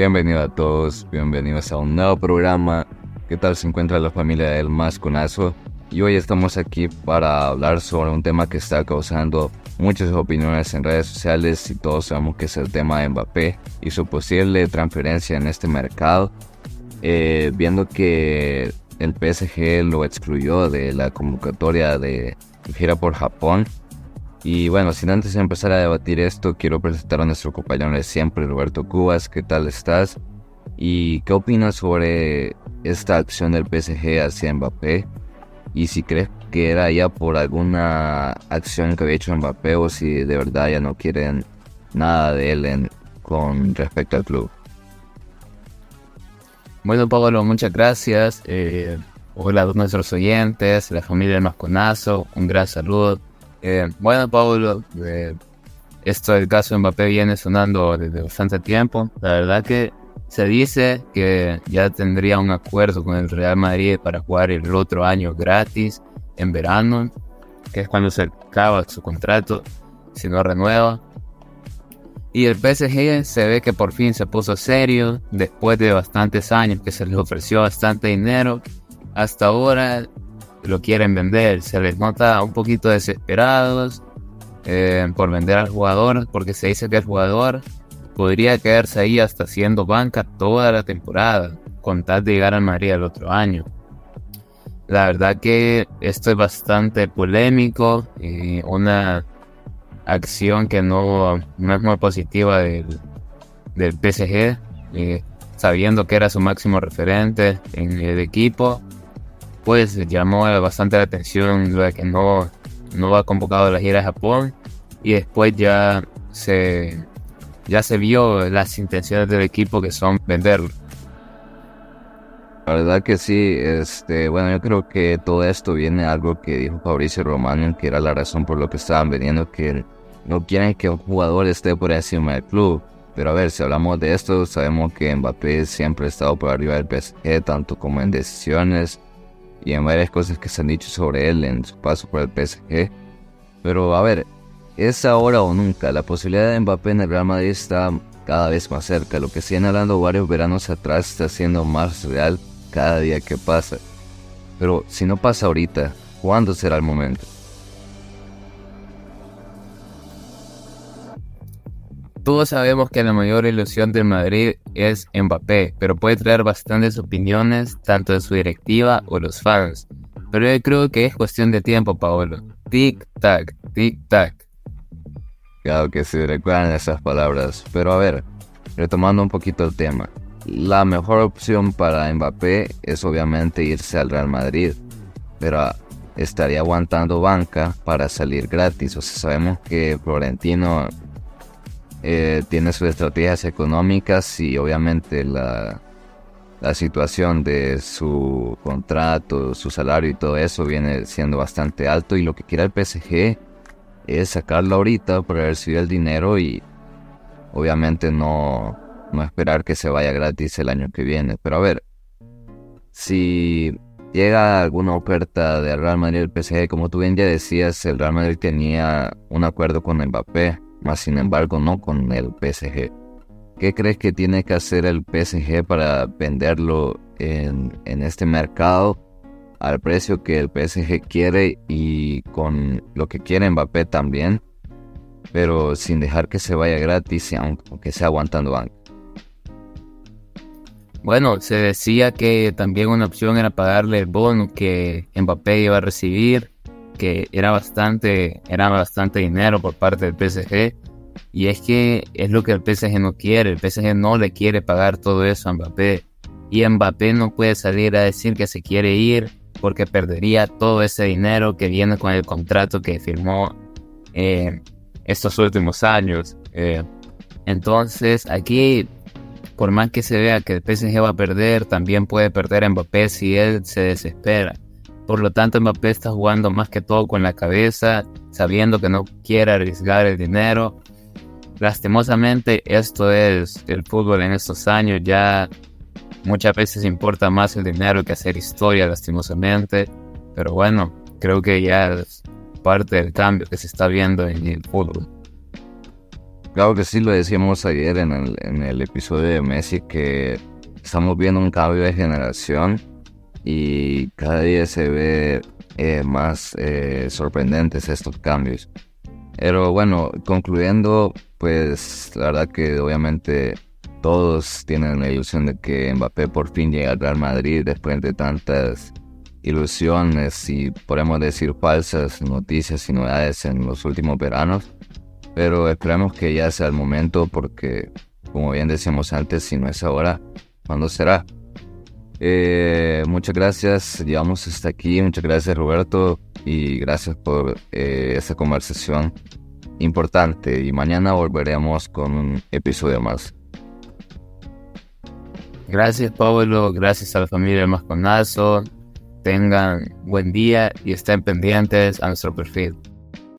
Bienvenido a todos, bienvenidos a un nuevo programa. ¿Qué tal se encuentra la familia del Masconazo? Y hoy estamos aquí para hablar sobre un tema que está causando muchas opiniones en redes sociales y todos sabemos que es el tema de Mbappé y su posible transferencia en este mercado. Eh, viendo que el PSG lo excluyó de la convocatoria de gira por Japón. Y bueno, sin antes empezar a debatir esto, quiero presentar a nuestro compañero de siempre, Roberto Cubas. ¿Qué tal estás? ¿Y qué opinas sobre esta acción del PSG hacia Mbappé? Y si crees que era ya por alguna acción que había hecho Mbappé o si de verdad ya no quieren nada de él con respecto al club. Bueno, Pablo, muchas gracias. Eh, hola a todos nuestros oyentes, la familia del Masconazo, un gran saludo. Eh, bueno, Pablo, eh, esto del caso de Mbappé viene sonando desde bastante tiempo. La verdad que se dice que ya tendría un acuerdo con el Real Madrid para jugar el otro año gratis en verano, que es cuando se acaba su contrato, si no renueva. Y el PSG se ve que por fin se puso serio, después de bastantes años que se les ofreció bastante dinero, hasta ahora lo quieren vender, se les nota un poquito desesperados eh, por vender al jugador, porque se dice que el jugador podría quedarse ahí hasta siendo banca toda la temporada, con tal de llegar al Madrid el otro año. La verdad que esto es bastante polémico y una acción que no, es muy positiva del, del PSG, eh, sabiendo que era su máximo referente en el equipo, pues llamó bastante la atención lo de que no, no va convocado a la gira de Japón y después ya se, ya se vio las intenciones del equipo que son venderlo. La verdad que sí, este, bueno, yo creo que todo esto viene de algo que dijo Fabricio Romano, que era la razón por lo que estaban vendiendo, que no quieren que un jugador esté por encima del club. Pero a ver, si hablamos de esto, sabemos que Mbappé siempre ha estado por arriba del PSG, tanto como en decisiones y en varias cosas que se han dicho sobre él en su paso por el PSG. Pero a ver, es ahora o nunca. La posibilidad de Mbappé en el Real Madrid está cada vez más cerca. Lo que siguen hablando varios veranos atrás está siendo más real cada día que pasa. Pero si no pasa ahorita, ¿cuándo será el momento? Todos sabemos que la mayor ilusión del Madrid es Mbappé, pero puede traer bastantes opiniones, tanto de su directiva o los fans. Pero yo creo que es cuestión de tiempo, Paolo. Tic-tac, tic-tac. Claro que sí, recuerdan esas palabras. Pero a ver, retomando un poquito el tema. La mejor opción para Mbappé es obviamente irse al Real Madrid. Pero estaría aguantando banca para salir gratis. O sea, sabemos que Florentino eh, tiene sus estrategias económicas y obviamente la, la situación de su contrato, su salario y todo eso viene siendo bastante alto y lo que quiere el PSG es sacarlo ahorita para recibir el dinero y obviamente no, no esperar que se vaya gratis el año que viene. Pero a ver, si llega alguna oferta de Real Madrid el PSG, como tú bien ya decías, el Real Madrid tenía un acuerdo con Mbappé más sin embargo no con el PSG. ¿Qué crees que tiene que hacer el PSG para venderlo en, este mercado al precio que el PSG quiere y con lo que quiere Mbappé también, pero sin dejar que se vaya gratis, aunque sea aguantando banco? Bueno, se decía que también una opción era pagarle el bono que Mbappé iba a recibir que era bastante, era bastante dinero por parte del PSG. Y es que es lo que el PSG no quiere. El PSG no le quiere pagar todo eso a Mbappé. Y Mbappé no puede salir a decir que se quiere ir porque perdería todo ese dinero que viene con el contrato que firmó eh, estos últimos años. Eh, entonces aquí, por más que se vea que el PSG va a perder, también puede perder a Mbappé si él se desespera. Por lo tanto, Mbappé está jugando más que todo con la cabeza, sabiendo que no quiere arriesgar el dinero. Lastimosamente, esto es el fútbol en estos años. Ya muchas veces importa más el dinero que hacer historia, lastimosamente. Pero bueno, creo que ya es parte del cambio que se está viendo en el fútbol. Claro que sí, lo decíamos ayer en el, en el episodio de Messi, que estamos viendo un cambio de generación y cada día se ve eh, más eh, sorprendentes estos cambios. Pero bueno, concluyendo, pues la verdad que obviamente todos tienen la ilusión de que Mbappé por fin llegue al Real Madrid después de tantas ilusiones y podemos decir falsas noticias y novedades en los últimos veranos. Pero esperamos que ya sea el momento porque, como bien decíamos antes, si no es ahora, ¿cuándo será? Eh, muchas gracias, llegamos hasta aquí. Muchas gracias Roberto y gracias por eh, esta conversación importante. Y mañana volveremos con un episodio más. Gracias Pablo, gracias a la familia Masconazo. Tengan buen día y estén pendientes a nuestro perfil.